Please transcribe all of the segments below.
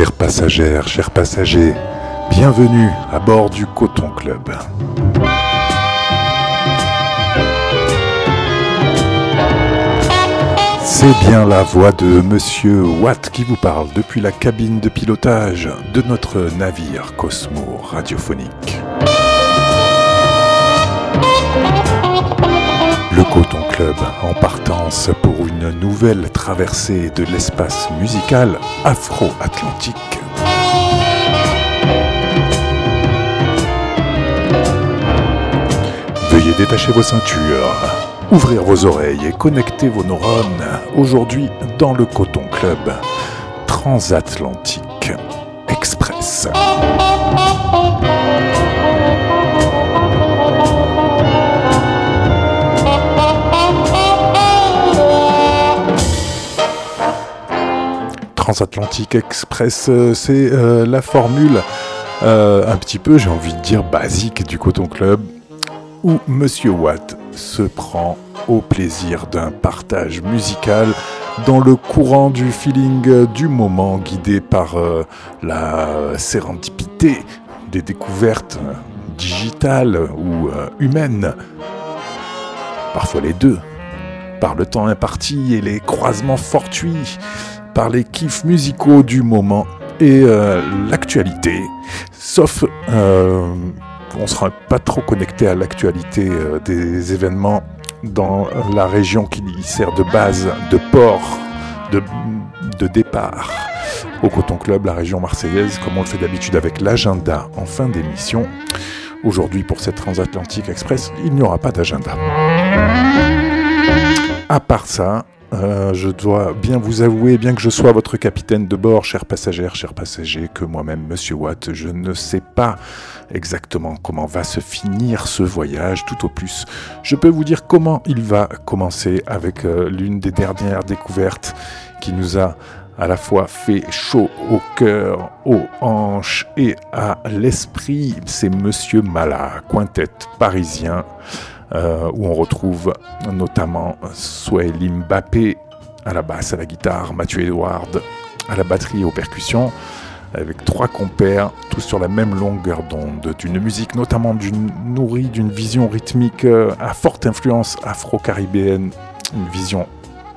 Chères passagères, chers passagers, bienvenue à bord du Coton Club. C'est bien la voix de Monsieur Watt qui vous parle depuis la cabine de pilotage de notre navire Cosmo radiophonique. Le Coton En partance pour une nouvelle traversée de l'espace musical afro-atlantique. Veuillez détacher vos ceintures, ouvrir vos oreilles et connecter vos neurones aujourd'hui dans le Coton Club transatlantique express. Transatlantique Express, euh, c'est euh, la formule euh, un petit peu, j'ai envie de dire, basique du Coton Club, où Monsieur Watt se prend au plaisir d'un partage musical dans le courant du feeling du moment, guidé par la sérendipité des découvertes digitales ou humaines, parfois les deux, par le temps imparti et les croisements fortuits, par les kiffs musicaux du moment et euh, l'actualité, sauf euh, on ne sera pas trop connecté à l'actualité euh, des événements dans la région qui sert de base, de port, de, de départ au Coton Club, la région marseillaise, comme on le fait d'habitude avec l'agenda en fin d'émission. Aujourd'hui, pour cette transatlantique express, il n'y aura pas d'agenda. À part ça, euh, je dois bien vous avouer, bien que je sois votre capitaine de bord, chers passagères, chers passagers, que moi-même, Monsieur Watt, je ne sais pas exactement comment va se finir ce voyage, tout au plus. Je peux vous dire comment il va commencer avec euh, l'une des dernières découvertes qui nous a à la fois fait chaud au cœur, aux hanches et à l'esprit. C'est Monsieur Mala, quintet parisien, euh, où on retrouve notamment Swahili Mbappé à la basse, à la guitare, Mathieu Edward à la batterie et aux percussions, avec trois compères, tous sur la même longueur d'onde, d'une musique notamment nourrie d'une vision rythmique euh, à forte influence afro-caribéenne, une vision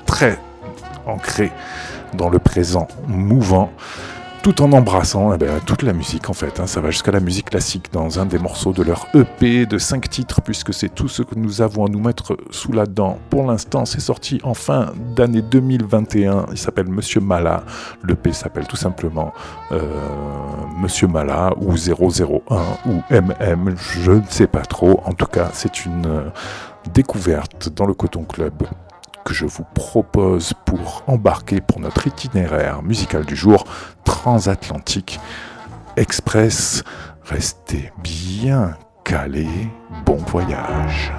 très ancrée dans le présent mouvant, tout en embrassant eh ben, toute la musique en fait. hein. Ça va jusqu'à la musique classique dans un des morceaux de leur EP de 5 titres, puisque c'est tout ce que nous avons à nous mettre sous la dent. Pour l'instant, c'est sorti en fin d'année 2021. Il s'appelle Monsieur Mala. L'EP s'appelle tout simplement euh, Monsieur Mala ou 001 ou MM, je ne sais pas trop. En tout cas, c'est une euh, découverte dans le Coton Club que je vous propose pour embarquer pour notre itinéraire musical du jour transatlantique express. Restez bien calés, bon voyage.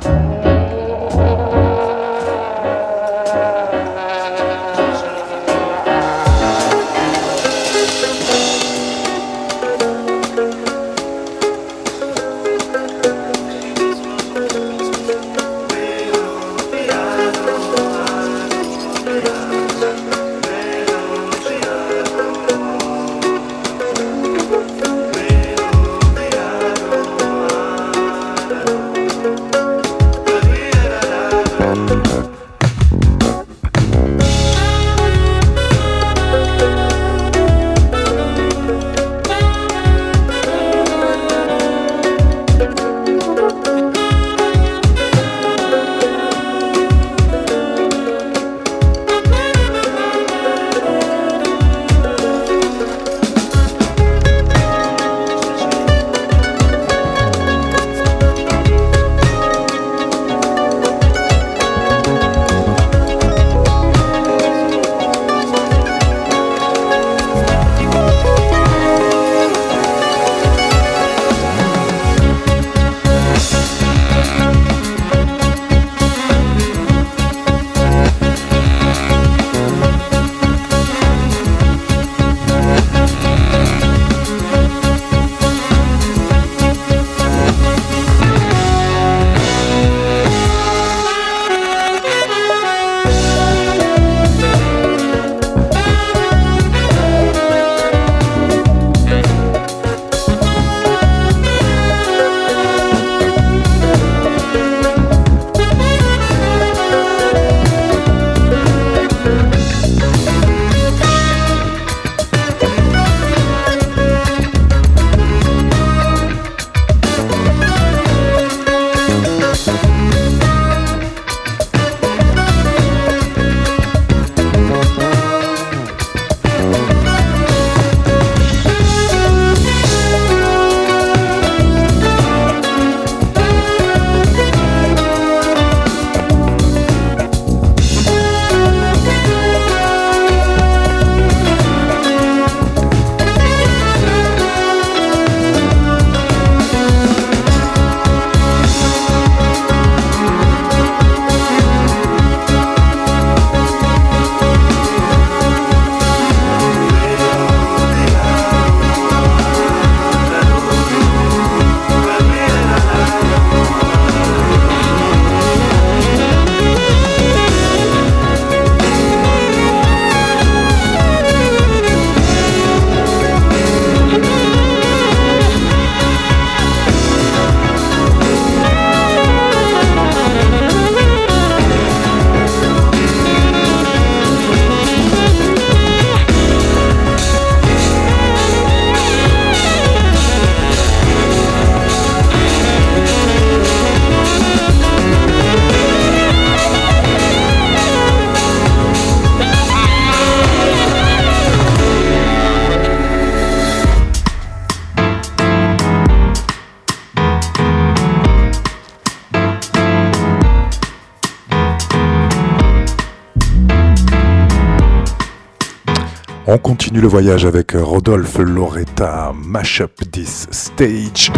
Le voyage avec Rodolphe Loretta, Mashup This Stage.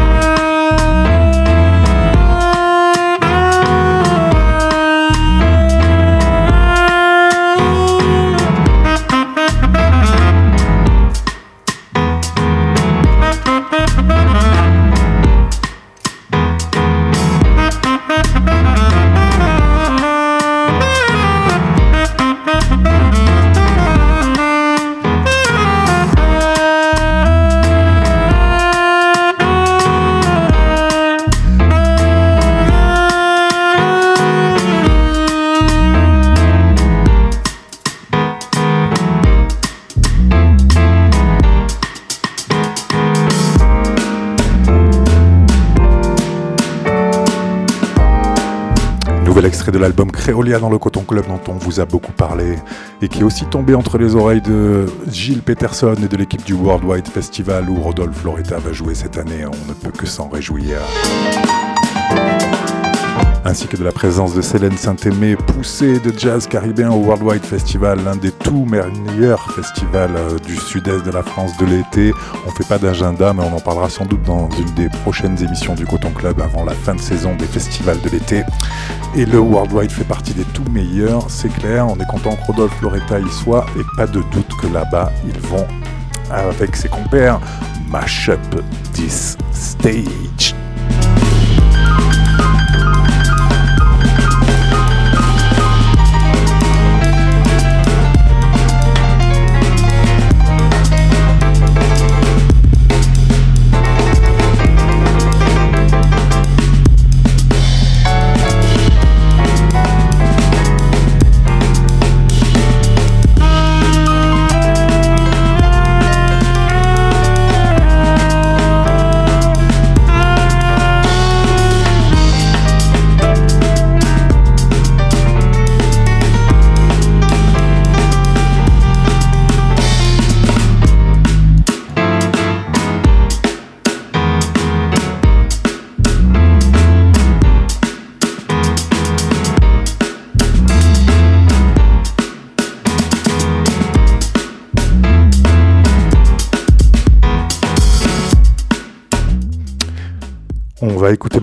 Créolia dans le Coton Club dont on vous a beaucoup parlé et qui est aussi tombé entre les oreilles de Gilles Peterson et de l'équipe du Worldwide Festival où Rodolphe Loretta va jouer cette année. On ne peut que s'en réjouir ainsi que de la présence de Célène Saint-Aimé, poussée de jazz caribéen au Worldwide Festival, l'un des tout meilleurs festivals euh, du sud-est de la France de l'été. On fait pas d'agenda, mais on en parlera sans doute dans une des prochaines émissions du Coton Club avant la fin de saison des festivals de l'été. Et le Worldwide fait partie des tout meilleurs, c'est clair. On est content que Rodolphe Loretta y soit, et pas de doute que là-bas, ils vont, avec ses compères, mash up this stage.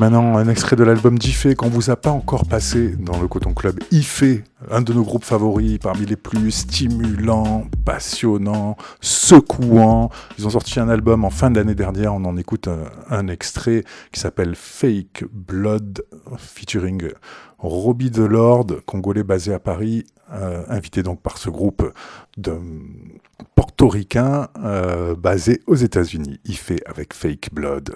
Maintenant un extrait de l'album d'Ife qu'on vous a pas encore passé dans le Coton Club. Ife, un de nos groupes favoris, parmi les plus stimulants, passionnants, secouants. Ils ont sorti un album en fin d'année dernière. On en écoute un, extrait qui s'appelle Fake Blood, featuring Robbie Delord, congolais basé à Paris, euh, invité donc par ce groupe de portoricains euh, basé aux États-Unis. Ife avec Fake Blood.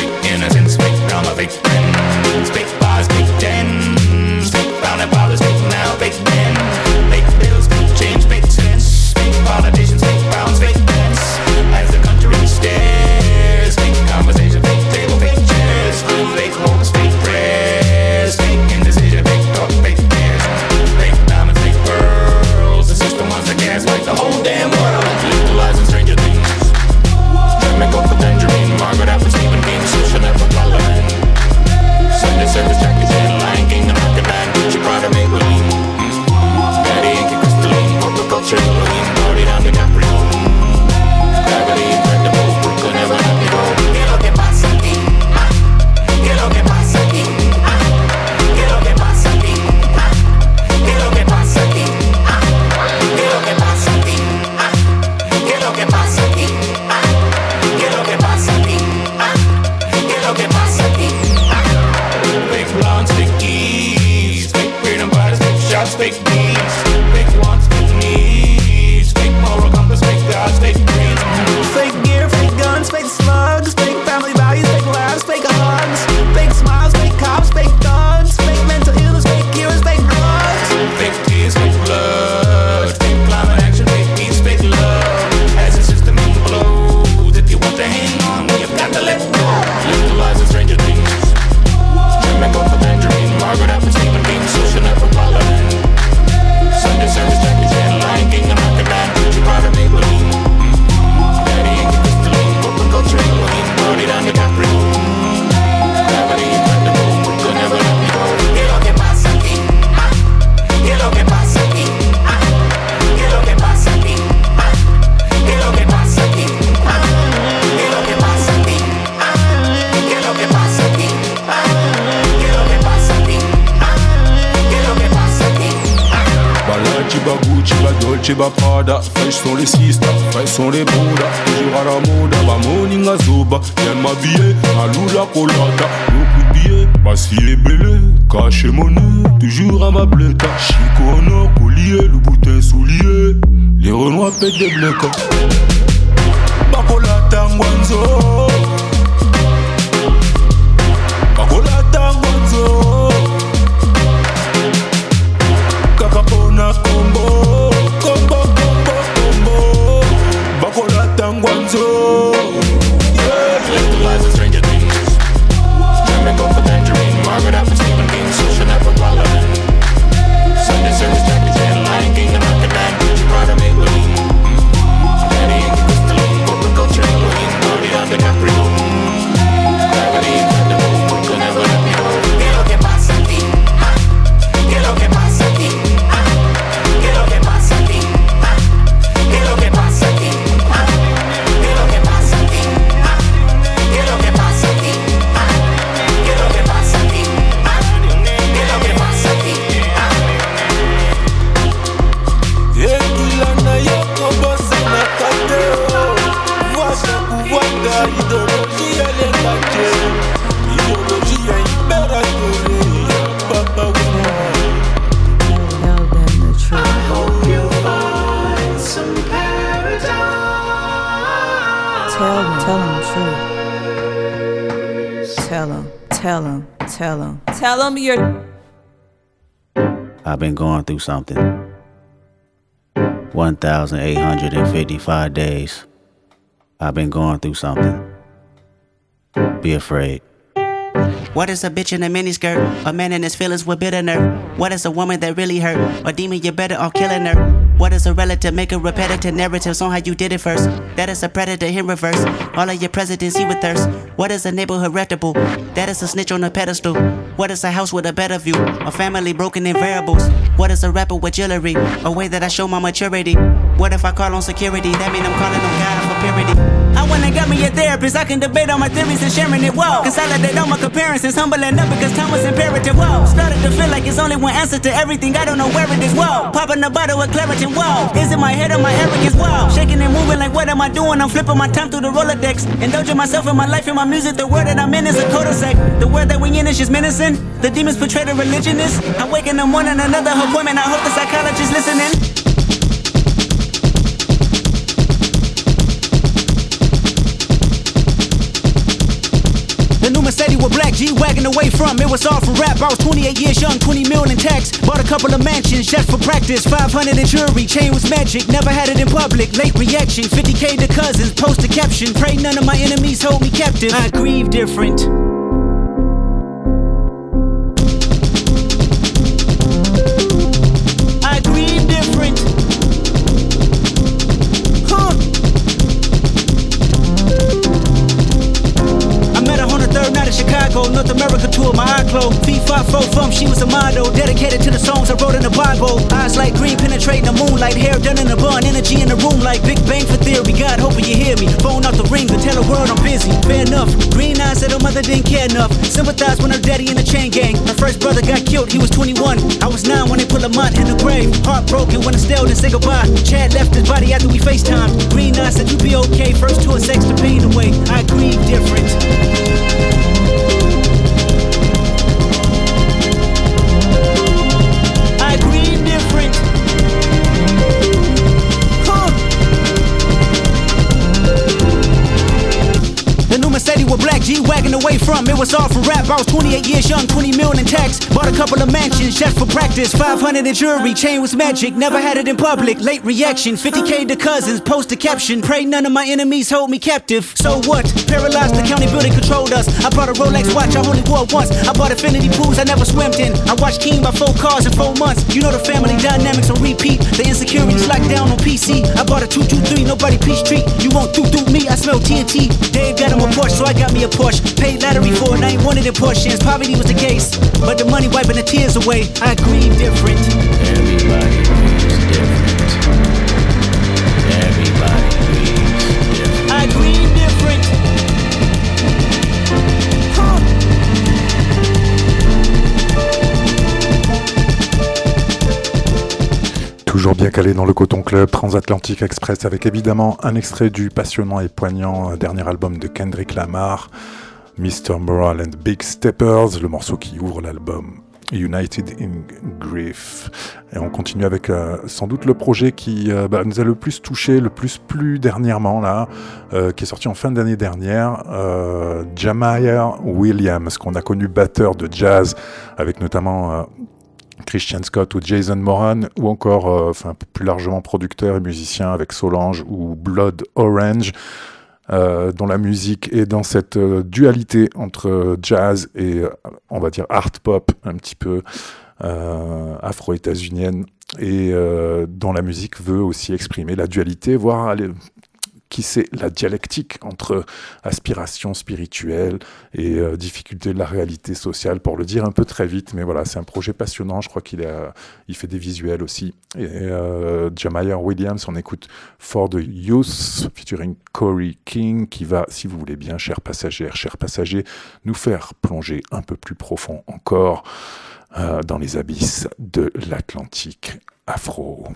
Mama Beach. Caché monnaie, toujours à ma bleta Chico en collier, le boutin soulier. Les renois pètent des blecs Bakola tangwanzo Tell them. I've been going through something. 1,855 days. I've been going through something. Be afraid. What is a bitch in a miniskirt? A man in his feelings with bitter nerve. What is a woman that really hurt? Or demon, you better off killing her. What is a relative? Make a repetitive narratives on how you did it first. That is a predator in reverse. All of your presidents he with thirst. What is a neighborhood reputable? That is a snitch on a pedestal. What is a house with a better view? A family broken in variables. What is a rapper with jewelry? A way that I show my maturity. What if I call on security? That mean I'm calling on God for purity. I went and got me a therapist. I can debate all my theories and sharing it. Whoa. Consolidate all my comparisons. Humbling up because time was imperative. Whoa. Started to feel like it's only one answer to everything. I don't know where it is. Whoa. Popping a bottle with Claritin. Whoa. Is it my head or my arrogance? Whoa. Shaking and moving like what am I doing? I'm flipping my time through the Rolodex. Indulging myself in my life and my music. The world that I'm in is a cul-de-sac. The world that we in is just menacing. The demons portray the religionist. I wake in the morning, another appointment. I hope the psychologist listening. The said Mercedes was black G wagon away from it was all for rap. I was 28 years young, 20 million in tax. Bought a couple of mansions just for practice. 500 in jewelry, chain was magic. Never had it in public. Late reaction, 50k to cousins. Post a caption. Pray none of my enemies hold me captive. I grieve different. Penetrating the moonlight, hair done in a bun, energy in the room like Big Bang for theory. God, hoping you hear me. Phone off the ring to tell the world I'm busy. Fair enough. Green eyes said her mother didn't care enough. Sympathize when her daddy in the chain gang. Her first brother got killed, he was 21. I was 9 when they put Lamont in the grave. Heartbroken when Estelle didn't say goodbye. Chad left his body after we FaceTime. Green eyes said you'd be okay. First tour sex to pain away. I grieve different. sex Bought a couple of mansions just for practice. 500 in jewelry, chain was magic. Never had it in public. Late reaction, 50k to cousins. Post a caption. Pray none of my enemies hold me captive. So what? Paralyzed the county building controlled us. I bought a Rolex watch, I only wore once. I bought infinity pools I never swam in. I watched King by four cars in four months. You know the family dynamics on repeat. The insecurities locked down on PC. I bought a 223, nobody peace treat. You won't do do me, I smell TNT. Dave got him a Porsche, so I got me a Porsche. Paid lottery for it, I ain't wanted in portions. Poverty was the case, but the money wiping the tears away. I grieve different. Everybody grieves different. Everybody grieves different. I grieve different. Huh. Toujours bien calé dans le Coton Club Transatlantic Express avec évidemment un extrait du passionnant et poignant dernier album de Kendrick Lamar, Mr. Moral and Big Steppers, le morceau qui ouvre l'album United in Grief. Et on continue avec euh, sans doute le projet qui euh, bah, nous a le plus touché, le plus plu dernièrement, là, euh, qui est sorti en fin d'année dernière, Jamiah Williams, qu'on a connu batteur de jazz, avec notamment Christian Scott ou Jason Moran, ou encore, plus largement producteur et musicien avec Solange ou Blood Orange. Euh, dont la musique est dans cette euh, dualité entre jazz et, euh, on va dire, art pop, un petit peu afro-états-unienne, et dont la musique veut aussi exprimer la dualité, voire aller qui c'est la dialectique entre aspiration spirituelle et euh, difficulté de la réalité sociale, pour le dire un peu très vite. Mais voilà, c'est un projet passionnant. Je crois qu'il il fait des visuels aussi. Et euh, Williams, on écoute For the Youth, featuring Corey King, qui va, si vous voulez bien, chers passagers, chers passagers, nous faire plonger un peu plus profond encore euh, dans les abysses de l'Atlantique afro.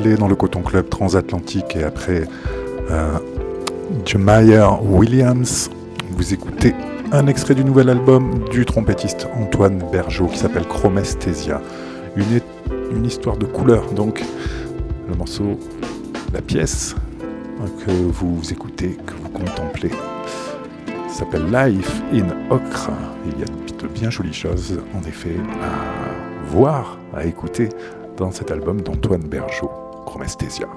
Dans le Coton Club transatlantique et après euh, Jemiah Williams, vous écoutez un extrait du nouvel album du trompettiste Antoine Bergeau qui s'appelle Chromesthesia. Une, histoire de couleur, donc le morceau, la pièce que vous écoutez, que vous contemplez, s'appelle Life in Ocre. Il y a de bien jolies choses, en effet, à voir, à écouter dans cet album d'Antoine Bergeau, Chromesthesia.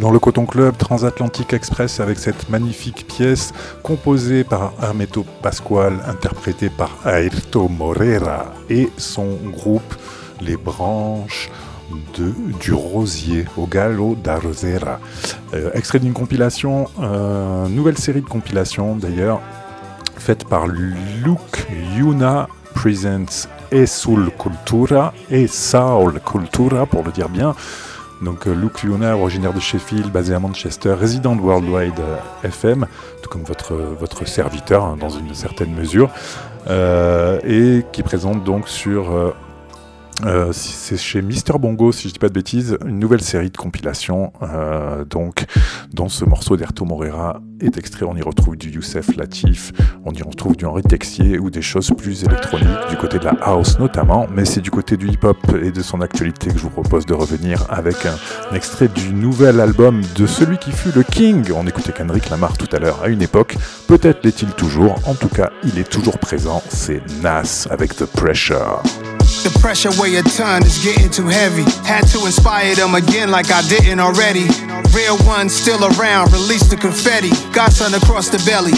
Dans le Coton Club Transatlantic Express avec cette magnifique pièce composée par Hermeto Pascual, interprétée par Ayrto Moreira et son groupe Les Branches du Rosier au Gallo da Rosera. Euh, extrait d'une compilation, euh, nouvelle série de compilations d'ailleurs, faite par Luke Yuna Presents et Soul Cultura et Soul Cultura pour le dire bien. Donc euh, Luke Luna, originaire de Sheffield, basé à Manchester, résident de Worldwide euh, FM, tout comme votre, votre serviteur hein, dans une certaine mesure, euh, et qui présente donc sur euh, c'est chez Mister Bongo, si je dis pas de bêtises, une nouvelle série de compilations. euh, donc, dans ce morceau d'Erto Morera est extrait, on y retrouve du Youssef Latif, on y retrouve du Henri Texier ou des choses plus électroniques, du côté de la house notamment, mais c'est du côté du hip-hop et de son actualité que je vous propose de revenir avec un, extrait du nouvel album de celui qui fut le King. On écoutait Kendrick Lamar tout à l'heure à une époque, peut-être l'est-il toujours, en tout cas, il est toujours présent, c'est Nas avec The Pressure. The pressure weigh a ton is getting too heavy. Had to inspire them again like I didn't already. Real ones still around, release the confetti. Got sun across the belly.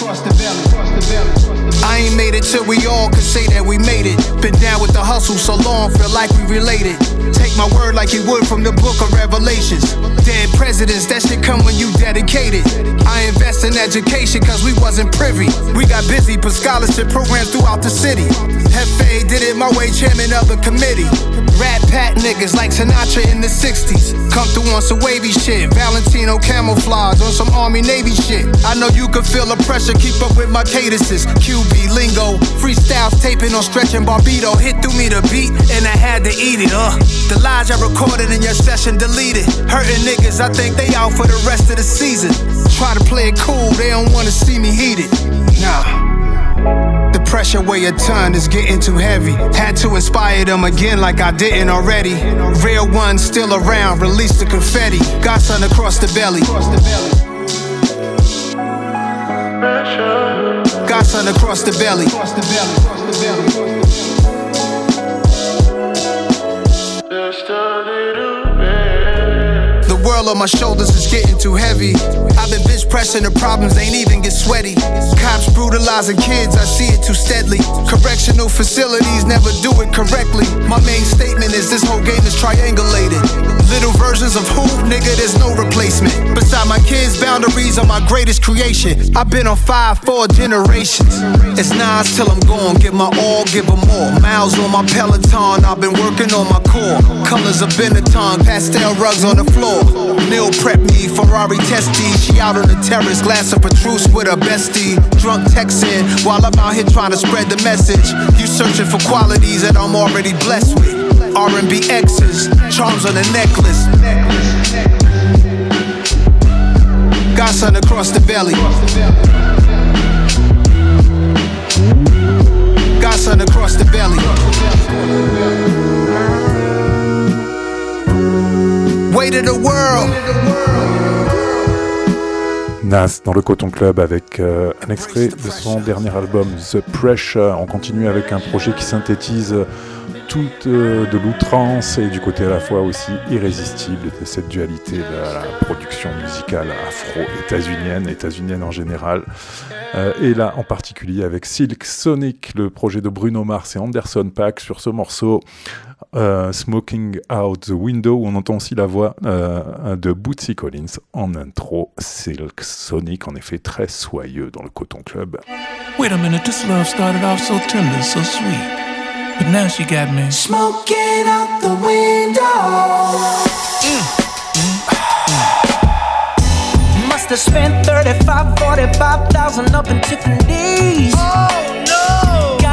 I ain't made it till we all could say that we made it. Been down with the hustle so long, feel like we related. Take my word like you would from the book of Revelations. Dead presidents, that shit come when you dedicated. I invest in education cause we wasn't privy. We got busy, put scholarship programs throughout the city. Hefe did it my way, chairman of the committee. Rat pat niggas like Sinatra in the 60s. Come through on some wavy shit. Valentino camouflage on some Army Navy shit. I know you can feel the pressure, keep up with my cadences. QB lingo, freestyles taping on stretching Barbito. Hit through me the beat, and I had to eat it. Uh, the lies I recorded in your session deleted. Hurting niggas, I think they out for the rest of the season. Try to play it cool, they don't wanna see me heated. Nah. The pressure weigh a ton is getting too heavy. Had to inspire them again like I didn't already. Real ones still around, release the confetti. Got sun across the belly. Got sun across the belly. The world on my shoulders is getting too heavy. I've been bitch pressing the problems, ain't even get sweaty. Cops brutalizing kids, I see it too steadily. Correctional facilities never do it correctly. My main statement is this whole game is triangulated. Little versions of who, nigga, there's no replacement. Beside my kids' boundaries are my greatest creation. I've been on five, four generations. It's Nas till I'm gone, give my all, give give 'em more. Miles on my Peloton, I've been working on my core. Colors of Benetton, pastel rugs on the floor. Meal prep me, Ferrari testy. She out on the terrace, glass of Petrus with her bestie. Drunk texting while I'm out here trying to spread the message. You searching for qualities that I'm already blessed with. R&B X's, charms on the necklace. Got across the belly. Got sun across the belly. Weight of the world. Nas dans le Coton Club avec euh, un extrait de son dernier album The Pressure. On continue avec un projet qui synthétise toute euh, de l'outrance et du côté à la fois aussi irrésistible de cette dualité de la production musicale afro-états-unienne, états-unienne en général. Euh, et là en particulier avec Silk Sonic, le projet de Bruno Mars et Anderson Paak sur ce morceau euh, Smoking Out the Window, où on entend aussi la voix euh, de Bootsy Collins en intro. Silk Sonic, en effet, très soyeux dans le Coton Club. Wait a minute, this love started off so tender, so sweet. But now she got me. Smoking out the window. Must have spent 35, 45,000 up in Tiffany's. Oh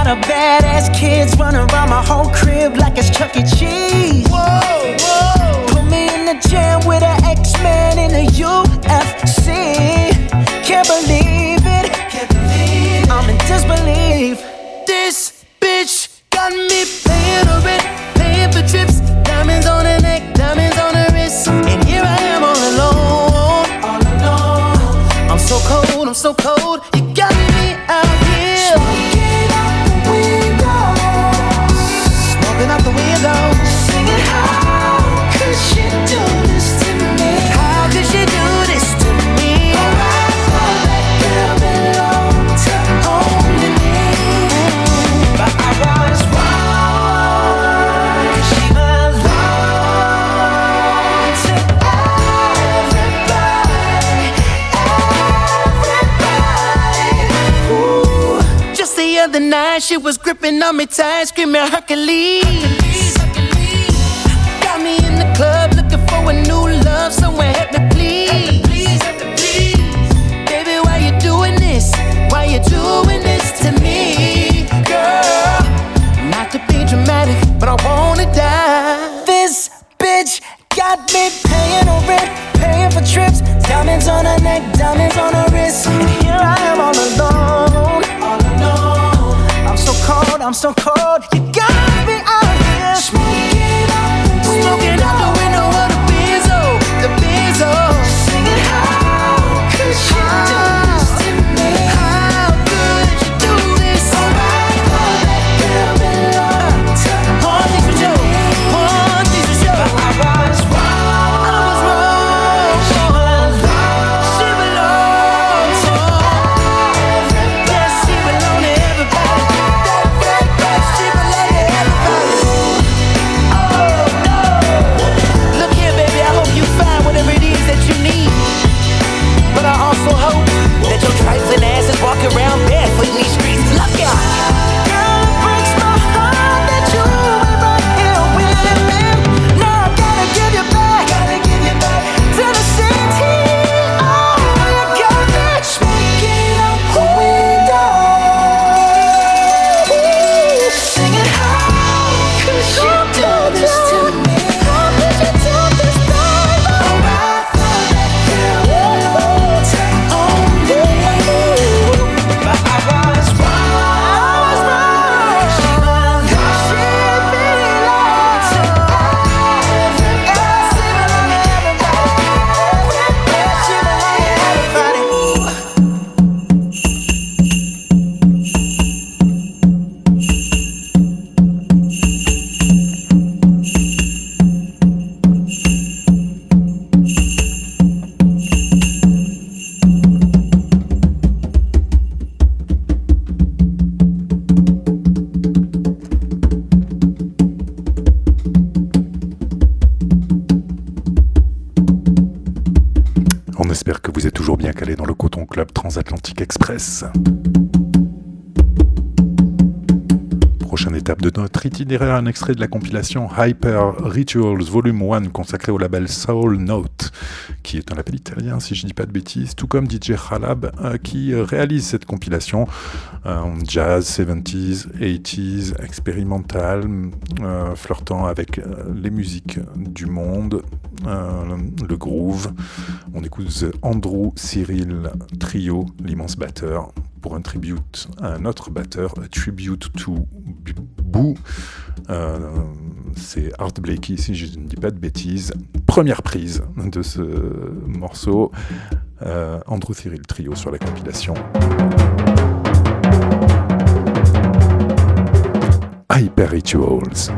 lot of badass kids running around my whole crib like it's Chuck E. Cheese. Whoa, whoa. Put me in the jam with an X-Man in the UFC. Can't believe it. Can't believe it. I'm in disbelief. This bitch got me paying her rent, paying for trips, diamonds on her neck, diamonds on her wrist, and here I am all alone. All alone. I'm so cold. I'm so cold. Night she was gripping on me tight, screaming Hercules. Got me in the club looking for a new love, someone help me please. Baby, why you doing this? Why you doing this to me, girl? Not to be dramatic, but I wanna die. This bitch got me paying no rent, paying for trips, diamonds on her neck, diamonds on her I'm so cold. You got me out here smoking out, smoking out the window On espère que vous êtes toujours bien calé dans le Coton Club Transatlantique Express. Prochaine étape de notre itinéraire, un extrait de la compilation Hyper Rituals Volume 1 consacré au label Soul Note, qui est un label italien si je ne dis pas de bêtises, tout comme DJ Khalab euh, qui euh, réalise cette compilation euh, jazz, 70s, 80s, expérimental, euh, flirtant avec les musiques du monde, le groove. On écoute Andrew Cyril Trio, l'immense batteur, pour un tribute à un autre batteur, a tribute to Boo. Euh, c'est Art Blakey, si je ne dis pas de bêtises. Première prise de ce morceau. Euh, Andrew Cyril Trio sur la compilation. Hyper Rituals.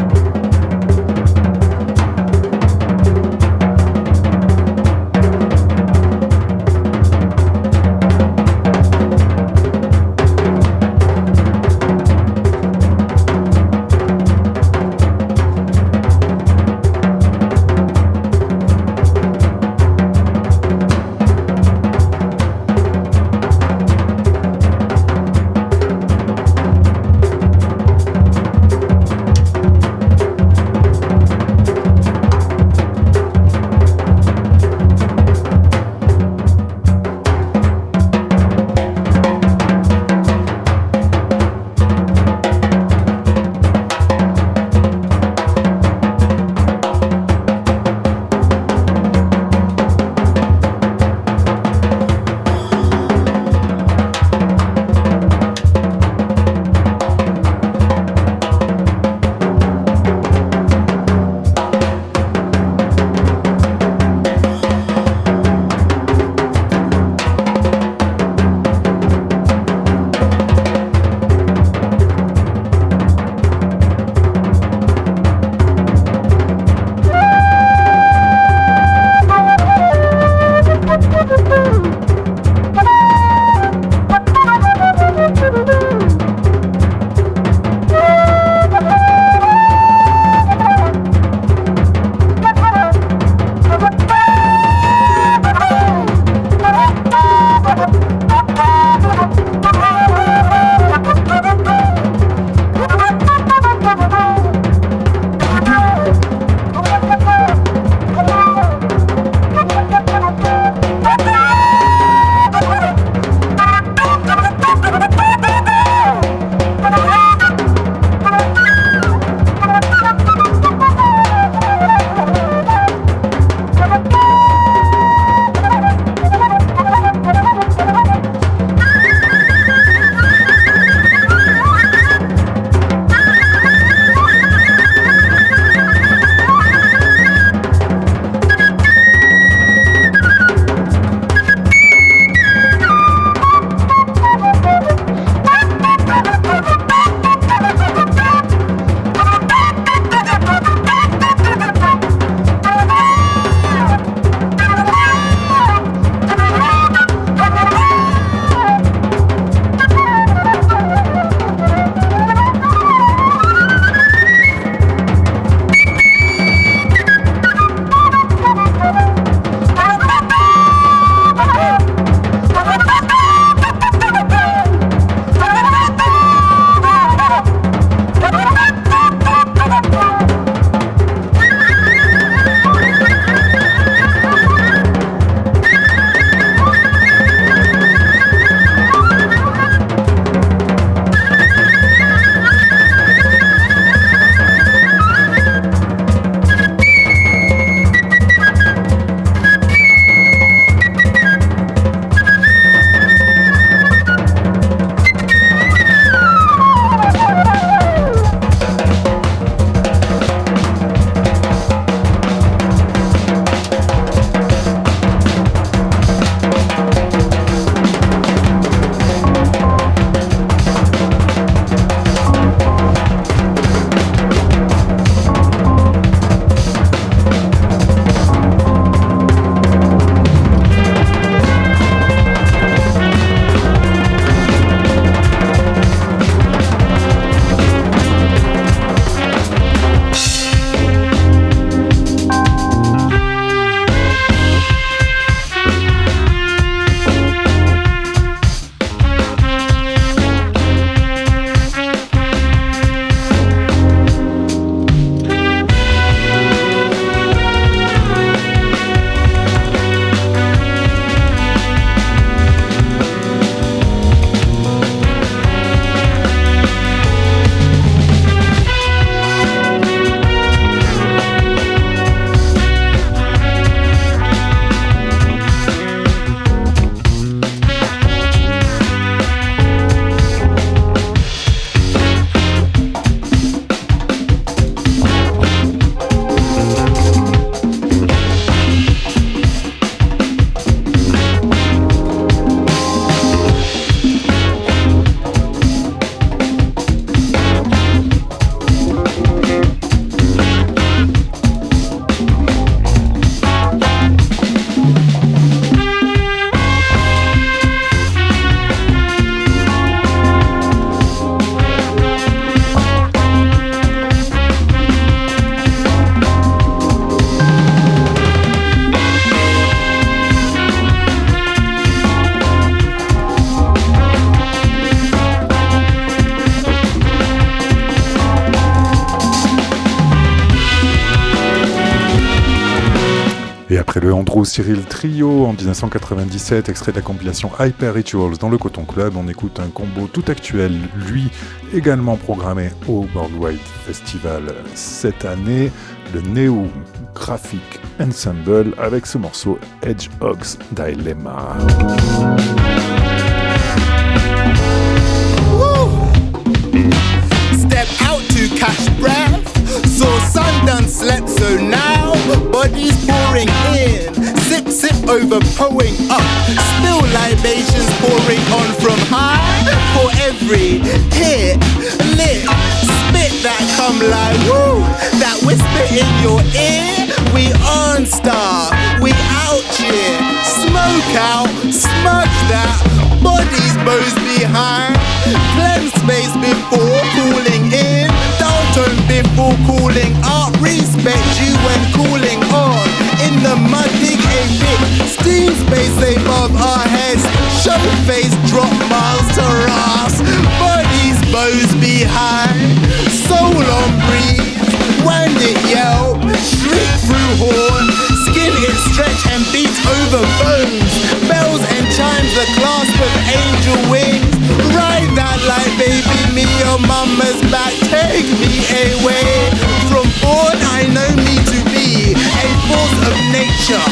Cyril Trio en 1997, extrait de la compilation Hyper Rituals dans le Coton Club, on écoute un combo tout actuel, lui également programmé au Worldwide Festival cette année, le Neo Graphic Ensemble avec ce morceau Edge Hogs Dilemma. Catch breath. So slept, so now bodies pouring sip, overflowing up. Still libations pouring on from high. For every hit, lit, spit that come like woo. That whisper in your ear. We on star, we out here. Smoke out, smudge that. Bodies bows behind. Cleanse space before cooling in. Downturn before cooling up. Respect you when cooling behind. Soul on breeze. Wind it yell. Shriek through horn. Skin it stretch and beat over bones. Bells and chimes, the clasp of angel wings. Ride that light, baby, me your mama's back. Take me away from born. I know me to be a force of nature,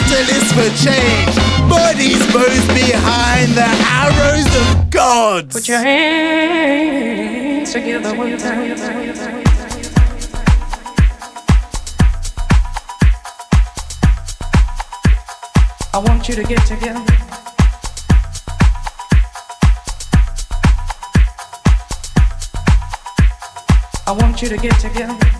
catalyst for change. Bodies behind the arrows of gods. Put your hands together one time. I want you to get together. I want you to get together.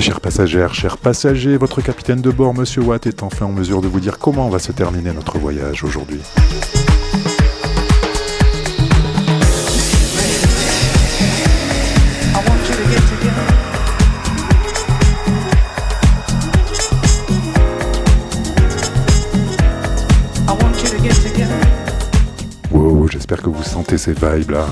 Chers passagères, chers passagers, votre capitaine de bord, Monsieur Watt, est enfin en mesure de vous dire comment va se terminer notre voyage aujourd'hui. Wow, j'espère que vous sentez ces vibes là.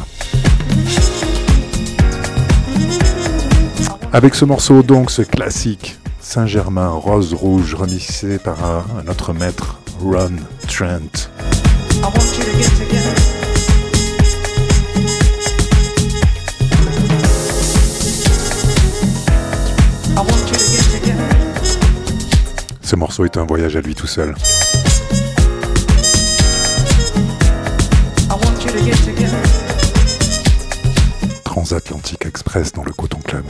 Avec ce morceau donc, ce classique Saint-Germain Rose Rouge remixé par un, autre maître, Ron Trent. I want you to get together. Ce morceau est un voyage à lui tout seul. I want you to get together. Transatlantique Express dans le Coton Club.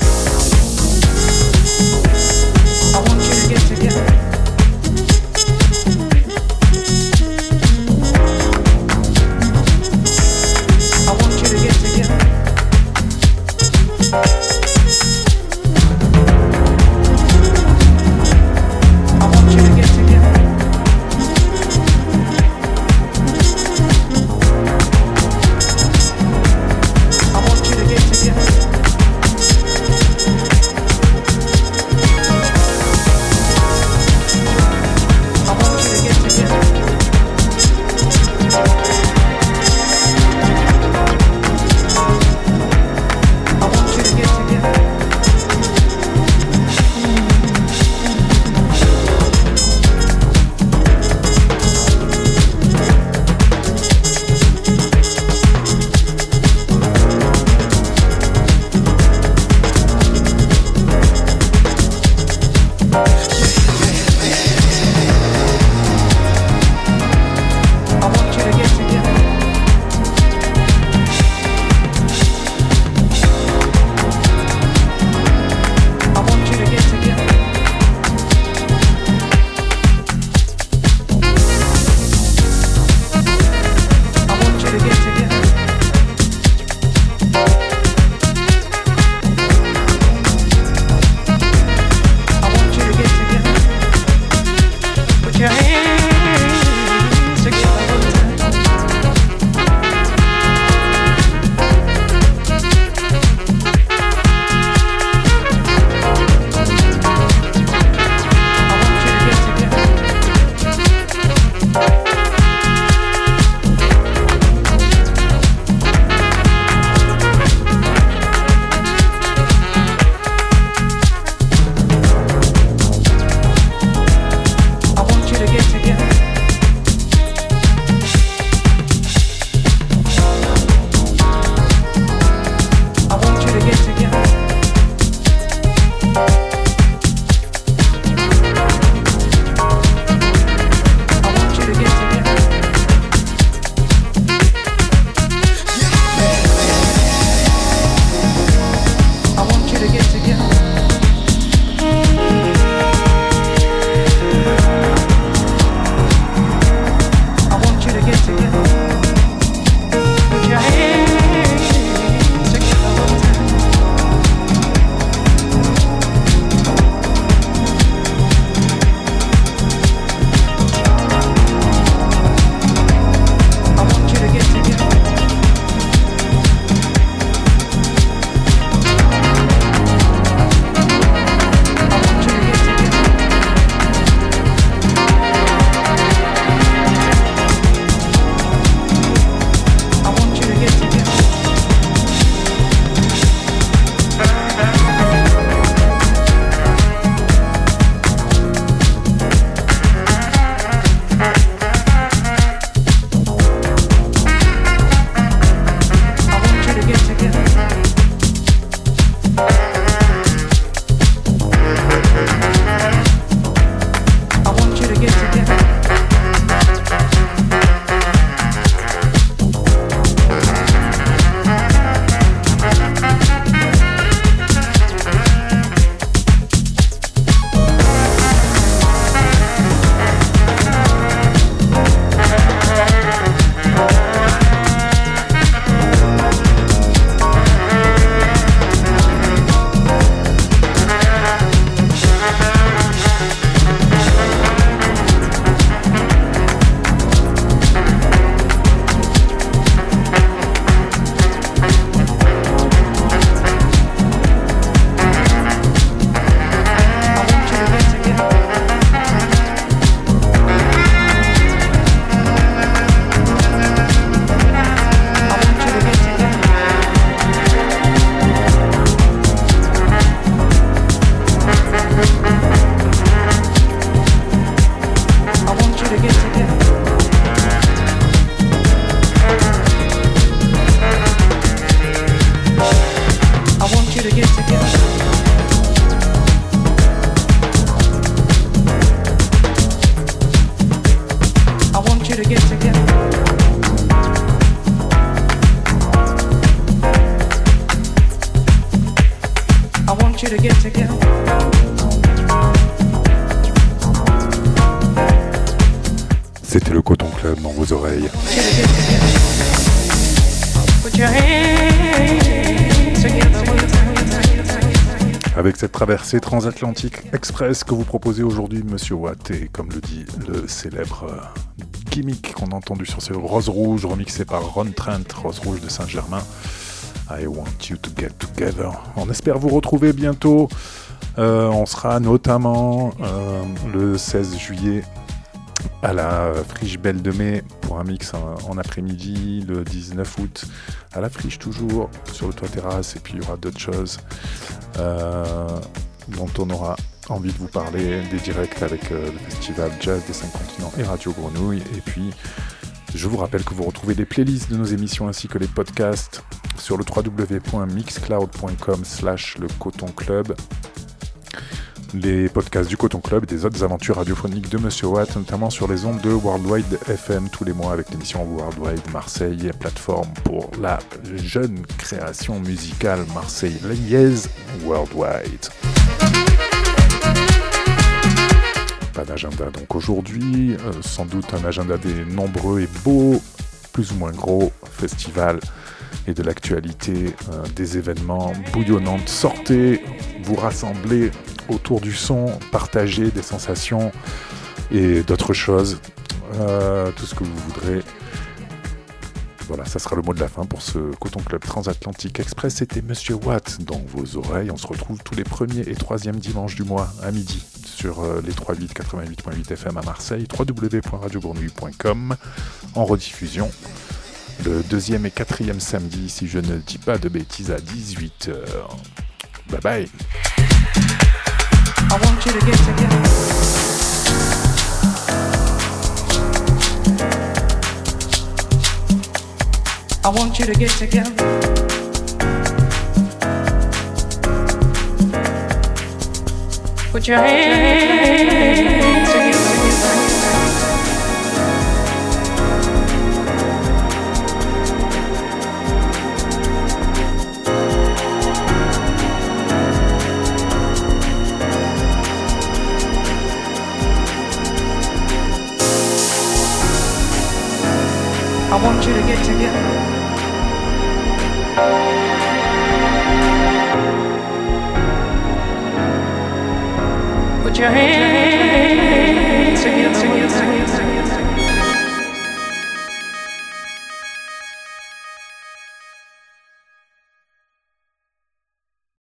Traversée transatlantique express que vous proposez aujourd'hui, Monsieur Watt, et comme le dit le célèbre euh, gimmick qu'on a entendu sur ce Rose Rouge, remixé par Ron Trent, Rose Rouge de Saint-Germain. I want you to get together. On espère vous retrouver bientôt. Euh, on sera notamment euh, le 16 juillet à la Friche Belle de Mai pour un mix en, en après-midi, le 19 août à la Friche toujours, sur le toit terrasse, et puis il y aura d'autres choses dont on aura envie de vous parler, des directs avec euh, le festival Jazz des 5 continents et Radio Grenouille, et puis je vous rappelle que vous retrouvez les playlists de nos émissions ainsi que les podcasts sur le www.mixcloud.com slash le coton club les podcasts du Coton Club et des autres aventures radiophoniques de Monsieur Watt, notamment sur les ondes de Worldwide FM tous les mois avec l'émission Worldwide Marseille, plateforme pour la jeune création musicale marseillaise Worldwide. Pas d'agenda donc aujourd'hui, euh, sans doute un agenda des nombreux et beaux, plus ou moins gros festivals et de l'actualité, euh, des événements bouillonnantes. Sortez, vous rassemblez autour du son, partagez des sensations et d'autres choses, Euh, tout ce que vous voudrez. Voilà, ça sera le mot de la fin pour ce Coton Club Transatlantique Express. C'était Monsieur Watt dans vos oreilles. On se retrouve tous les premiers et troisièmes dimanches du mois à midi sur euh, les 38 88.8 FM à Marseille, www.radiogournouille.com en rediffusion. Le deuxième et quatrième samedi, si je ne dis pas de bêtises, à 18h. Bye bye. Put your hands together. I want you to get together. Put your hands